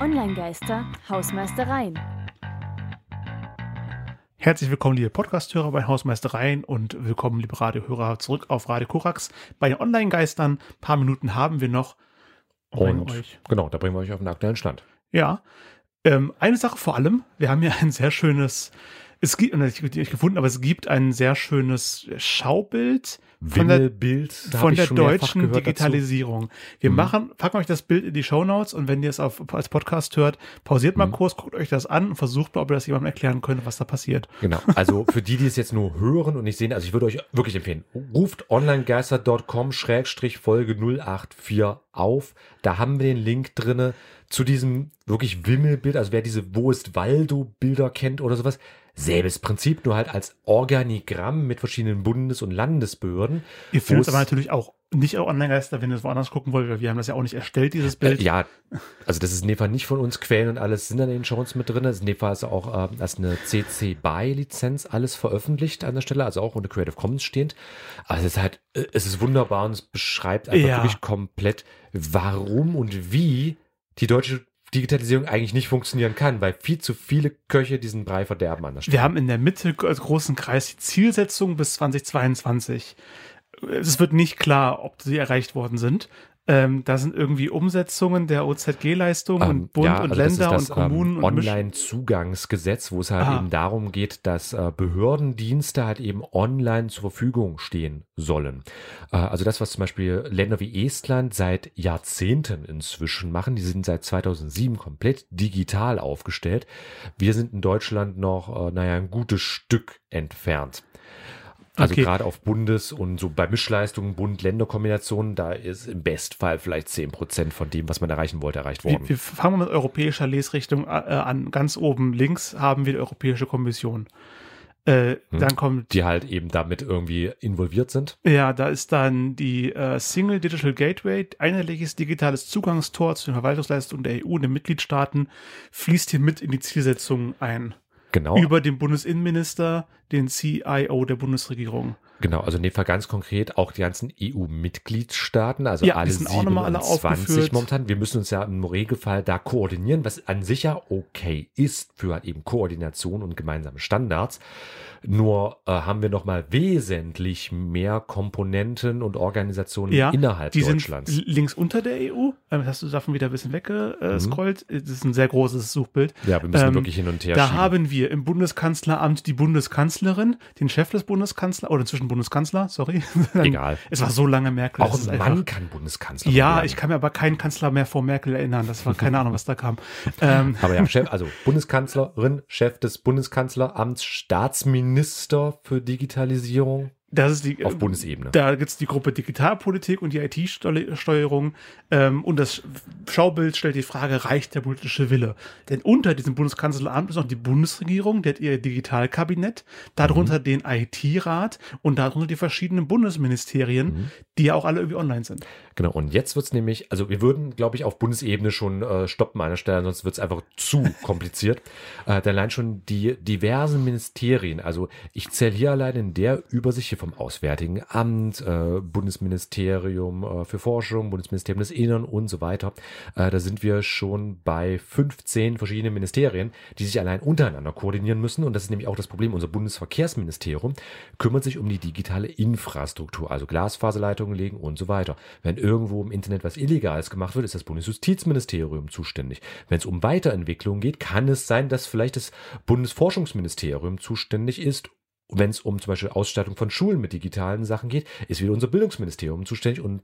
Online-Geister, Hausmeistereien. Herzlich willkommen, liebe Podcast-Hörer bei Hausmeistereien und willkommen, liebe Radiohörer, zurück auf Radio Korax bei den Online-Geistern. Ein paar Minuten haben wir noch. Und euch. genau, da bringen wir euch auf den aktuellen Stand. Ja. Ähm, eine Sache vor allem, wir haben ja ein sehr schönes es gibt, ich habe nicht gefunden, aber es gibt ein sehr schönes Schaubild von der, von der deutschen Digitalisierung. Dazu. Wir mhm. machen, packen euch das Bild in die Show Notes und wenn ihr es auf, als Podcast hört, pausiert mal mhm. kurz, guckt euch das an und versucht mal, ob ihr das jemandem erklären könnt, was da passiert. Genau. Also für die, die es jetzt nur hören und nicht sehen, also ich würde euch wirklich empfehlen, ruft onlinegeister.com Schrägstrich Folge 084 auf. Da haben wir den Link drinne zu diesem wirklich Wimmelbild, also wer diese Wo ist Waldo Bilder kennt oder sowas, Selbes Prinzip, nur halt als Organigramm mit verschiedenen Bundes- und Landesbehörden. Ihr findet es aber natürlich auch nicht Online-Geister, wenn ihr es woanders gucken wollt, weil wir haben das ja auch nicht erstellt, dieses Bild. Äh, ja, also das ist in dem Fall nicht von uns Quellen und alles sind dann in den Shows mit drin. Das ist in dem Fall also auch äh, als eine CC BY-Lizenz alles veröffentlicht an der Stelle, also auch unter Creative Commons stehend. Also es ist halt, äh, es ist wunderbar und es beschreibt einfach ja. wirklich komplett, warum und wie die deutsche Digitalisierung eigentlich nicht funktionieren kann, weil viel zu viele Köche diesen Brei verderben an der Stelle. Wir haben in der Mitte als großen Kreis die Zielsetzung bis 2022. Es wird nicht klar, ob sie erreicht worden sind. Ähm, da sind irgendwie Umsetzungen der OZG-Leistungen ähm, und Bund ja, und also Länder das, und Kommunen ähm, Online-Zugangsgesetz, wo es halt ah. eben darum geht, dass äh, Behördendienste halt eben online zur Verfügung stehen sollen. Äh, also das, was zum Beispiel Länder wie Estland seit Jahrzehnten inzwischen machen, die sind seit 2007 komplett digital aufgestellt. Wir sind in Deutschland noch, äh, naja, ein gutes Stück entfernt. Also okay. gerade auf Bundes- und so bei Mischleistungen, Bund-Länder-Kombinationen, da ist im Bestfall vielleicht 10 Prozent von dem, was man erreichen wollte, erreicht worden. Wir, wir fangen mit europäischer Lesrichtung äh, an. Ganz oben links haben wir die Europäische Kommission. Äh, hm. Dann kommt die halt eben damit irgendwie involviert sind. Ja, da ist dann die äh, Single Digital Gateway, einheitliches digitales Zugangstor zu den Verwaltungsleistungen der EU und den Mitgliedstaaten, fließt hier mit in die Zielsetzung ein. Genau. Über den Bundesinnenminister, den CIO der Bundesregierung. Genau, also in dem Fall ganz konkret auch die ganzen EU-Mitgliedstaaten, also ja, alle 27 alle momentan. Wir müssen uns ja im Regelfall da koordinieren, was an sich ja okay ist für halt eben Koordination und gemeinsame Standards. Nur äh, haben wir noch mal wesentlich mehr Komponenten und Organisationen ja, innerhalb die Deutschlands. Sind links unter der EU. Ähm, hast du davon wieder ein bisschen weggescrollt? Mhm. Das ist ein sehr großes Suchbild. Ja, wir müssen ähm, wirklich hin und her. Da schieben. haben wir im Bundeskanzleramt die Bundeskanzlerin, den Chef des Bundeskanzlers oder inzwischen Bundeskanzler, sorry. Egal. Es war so lange Merkel. Auch ein Mann kann Bundeskanzler Ja, werden. ich kann mir aber keinen Kanzler mehr vor Merkel erinnern. Das war keine Ahnung, was da kam. Ähm, aber ja, Chef, also Bundeskanzlerin, Chef des Bundeskanzleramts, Staatsminister für Digitalisierung. Das ist die, auf Bundesebene. Da gibt es die Gruppe Digitalpolitik und die IT-Steuerung. Ähm, und das Schaubild stellt die Frage, reicht der politische Wille? Denn unter diesem Bundeskanzleramt ist noch die Bundesregierung, die hat ihr Digitalkabinett, darunter mhm. den IT-Rat und darunter die verschiedenen Bundesministerien, mhm. die ja auch alle irgendwie online sind. Genau, und jetzt wird es nämlich, also wir würden, glaube ich, auf Bundesebene schon äh, stoppen an einer Stelle, sonst wird es einfach zu kompliziert. Äh, denn allein schon die diversen Ministerien, also ich zähle hier allein in der Übersicht hier vom Auswärtigen Amt, äh, Bundesministerium äh, für Forschung, Bundesministerium des Innern und so weiter. Äh, da sind wir schon bei 15 verschiedenen Ministerien, die sich allein untereinander koordinieren müssen. Und das ist nämlich auch das Problem. Unser Bundesverkehrsministerium kümmert sich um die digitale Infrastruktur, also Glasfaserleitungen legen und so weiter. Wenn irgendwo im Internet was Illegales gemacht wird, ist das Bundesjustizministerium zuständig. Wenn es um Weiterentwicklung geht, kann es sein, dass vielleicht das Bundesforschungsministerium zuständig ist wenn es um zum Beispiel Ausstattung von Schulen mit digitalen Sachen geht, ist wieder unser Bildungsministerium zuständig und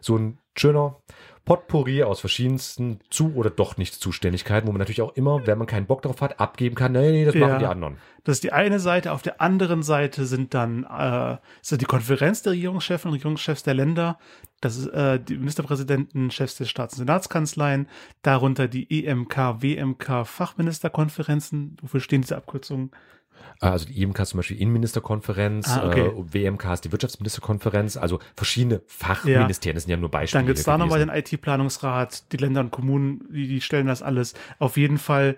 so ein schöner Potpourri aus verschiedensten Zu- oder doch nicht Zuständigkeiten, wo man natürlich auch immer, wenn man keinen Bock drauf hat, abgeben kann, nee, nee, das ja, machen die anderen. Das ist die eine Seite. Auf der anderen Seite sind dann äh, ist die Konferenz der Regierungschefs und Regierungschefs der Länder. Das ist äh, die Ministerpräsidenten, Chefs der Staats- und Senatskanzleien. Darunter die EMK, WMK, Fachministerkonferenzen. Wofür stehen diese Abkürzungen? Also die IMK ist zum Beispiel Innenministerkonferenz, ah, okay. äh, WMK ist die Wirtschaftsministerkonferenz, also verschiedene Fachministerien, ja. das sind ja nur Beispiele. Dann gibt es da nochmal den IT-Planungsrat, die Länder und Kommunen, die, die stellen das alles. Auf jeden Fall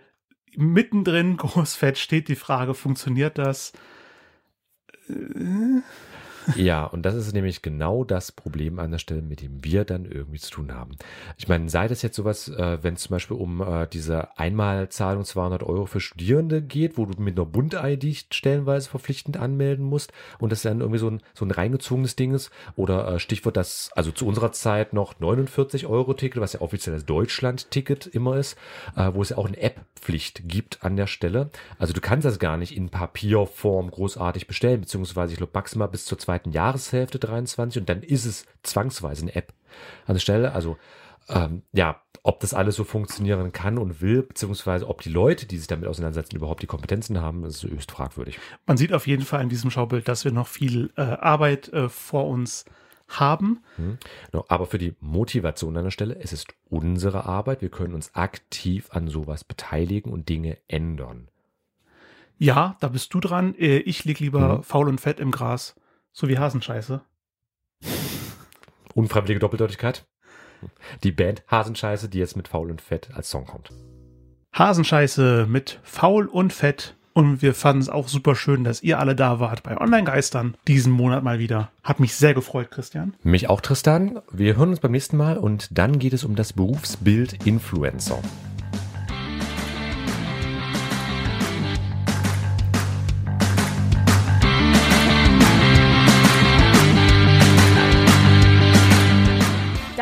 mittendrin, großfett, steht die Frage, funktioniert das? Ja, und das ist nämlich genau das Problem an der Stelle, mit dem wir dann irgendwie zu tun haben. Ich meine, sei das jetzt sowas, äh, wenn es zum Beispiel um äh, diese Einmalzahlung 200 Euro für Studierende geht, wo du mit einer Bund-ID stellenweise verpflichtend anmelden musst und das dann irgendwie so ein, so ein reingezogenes Ding ist. Oder äh, Stichwort das, also zu unserer Zeit noch 49 Euro Ticket, was ja offiziell das Deutschland-Ticket immer ist, äh, wo es ja auch eine App-Pflicht gibt an der Stelle. Also du kannst das gar nicht in Papierform großartig bestellen, beziehungsweise ich glaube maximal bis zur zweiten Jahreshälfte 23 und dann ist es zwangsweise eine App an der Stelle. Also ähm, ja, ob das alles so funktionieren kann und will, beziehungsweise ob die Leute, die sich damit auseinandersetzen, überhaupt die Kompetenzen haben, ist höchst fragwürdig. Man sieht auf jeden Fall in diesem Schaubild, dass wir noch viel äh, Arbeit äh, vor uns haben. Hm. Aber für die Motivation an der Stelle, es ist unsere Arbeit. Wir können uns aktiv an sowas beteiligen und Dinge ändern. Ja, da bist du dran. Äh, ich lieg lieber mhm. faul und fett im Gras. So wie Hasenscheiße. Unfreiwillige Doppeldeutigkeit. Die Band Hasenscheiße, die jetzt mit Faul und Fett als Song kommt. Hasenscheiße mit Faul und Fett. Und wir fanden es auch super schön, dass ihr alle da wart bei Online-Geistern diesen Monat mal wieder. Hat mich sehr gefreut, Christian. Mich auch, Tristan. Wir hören uns beim nächsten Mal und dann geht es um das Berufsbild Influencer.